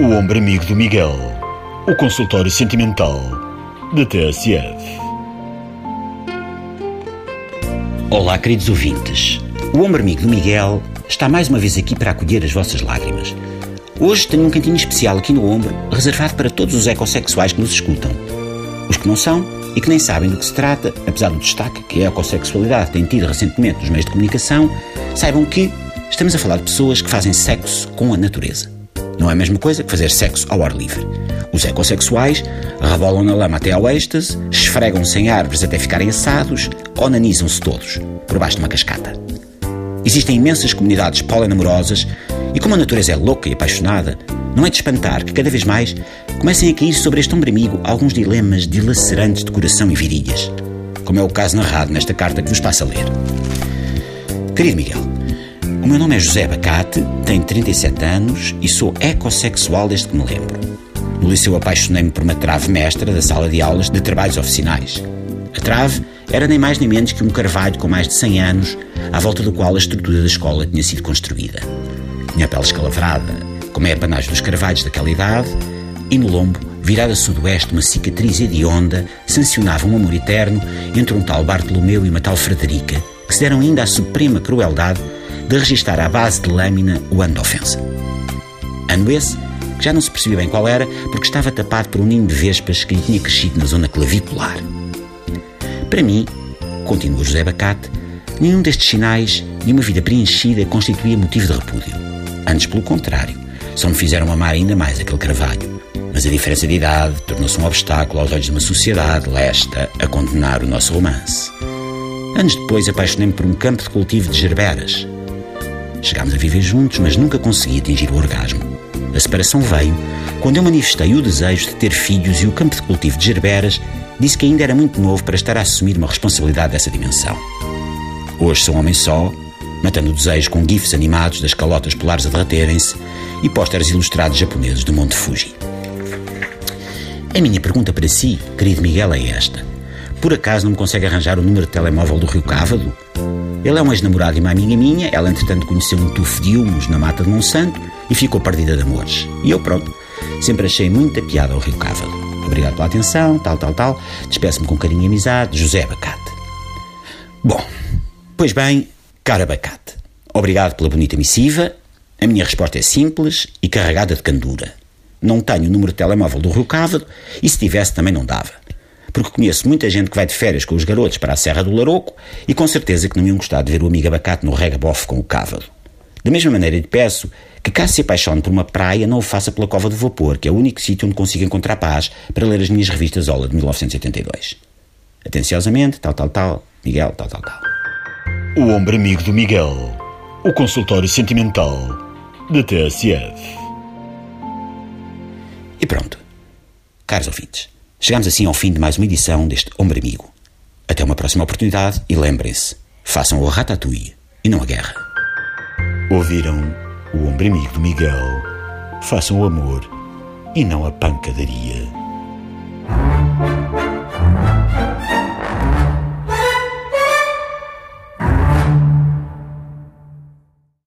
O ombro amigo do Miguel. O consultório sentimental da TSF. Olá, queridos ouvintes. O ombro amigo do Miguel está mais uma vez aqui para acolher as vossas lágrimas. Hoje tenho um cantinho especial aqui no ombro, reservado para todos os ecossexuais que nos escutam. Os que não são e que nem sabem do que se trata, apesar do destaque que a ecossexualidade tem tido recentemente nos meios de comunicação, saibam que estamos a falar de pessoas que fazem sexo com a natureza. Não é a mesma coisa que fazer sexo ao ar livre. Os ecossexuais rebolam na lama até ao êxtase, esfregam-se em árvores até ficarem assados, onanizam-se todos, por baixo de uma cascata. Existem imensas comunidades polinamorosas e como a natureza é louca e apaixonada, não é de espantar que cada vez mais comecem a cair sobre este ombro amigo alguns dilemas dilacerantes de coração e virilhas, como é o caso narrado nesta carta que vos passo a ler. Querido Miguel, o meu nome é José Abacate, tenho 37 anos e sou ecossexual desde que me lembro. No liceu apaixonei-me por uma trave mestra da sala de aulas de trabalhos oficinais. A trave era nem mais nem menos que um carvalho com mais de 100 anos, à volta do qual a estrutura da escola tinha sido construída. Tinha a pele escalavrada, como é a panagem dos carvalhos daquela idade, e no lombo, virada a sudoeste, uma cicatriz hedionda sancionava um amor eterno entre um tal Bartolomeu e uma tal Frederica, que se deram ainda à suprema crueldade de registar à base de lâmina o ano de ofensa. Ano esse que já não se percebia bem qual era, porque estava tapado por um ninho de vespas que lhe tinha crescido na zona clavicular. Para mim, continua José Bacate, nenhum destes sinais de uma vida preenchida constituía motivo de repúdio. Antes, pelo contrário, só me fizeram amar ainda mais aquele carvalho. Mas a diferença de idade tornou-se um obstáculo aos olhos de uma sociedade lesta a condenar o nosso romance. Anos depois, apaixonei-me por um campo de cultivo de gerberas. Chegámos a viver juntos, mas nunca consegui atingir o orgasmo. A separação veio quando eu manifestei o desejo de ter filhos e o campo de cultivo de gerberas disse que ainda era muito novo para estar a assumir uma responsabilidade dessa dimensão. Hoje sou um homem só, matando o desejo com gifs animados das calotas polares a derreterem-se e pósteres ilustrados japoneses do Monte Fuji. A minha pergunta para si, querido Miguel, é esta. Por acaso não me consegue arranjar o número de telemóvel do Rio Cávado? Ele é um ex-namorado e uma amiga minha, ela entretanto conheceu um tufo de humus na mata de Monsanto e ficou perdida de amores. E eu, pronto, sempre achei muita piada ao Rio Cávado. Obrigado pela atenção, tal, tal, tal. Despeço-me com carinho e amizade, José Abacate. Bom, pois bem, caro Abacate, obrigado pela bonita missiva. A minha resposta é simples e carregada de candura. Não tenho o número de telemóvel do Rio Cávado e se tivesse também não dava. Porque conheço muita gente que vai de férias com os garotos para a Serra do Laroco e com certeza que não iam gostar de ver o amigo Abacate no regabof com o Cávado. Da mesma maneira, lhe peço que, caso se apaixone por uma praia, não o faça pela Cova do Vapor, que é o único sítio onde consigo encontrar paz para ler as minhas revistas Ola de 1982. Atenciosamente, tal, tal, tal, Miguel, tal, tal, tal. O ombro amigo do Miguel. O consultório sentimental da TSF. E pronto. Caros ouvintes, chegamos assim ao fim de mais uma edição deste Ombro Amigo. Até uma próxima oportunidade e lembrem-se, façam o ratatouille e não a guerra. Ouviram o ombro amigo do Miguel? Façam o amor e não a pancadaria.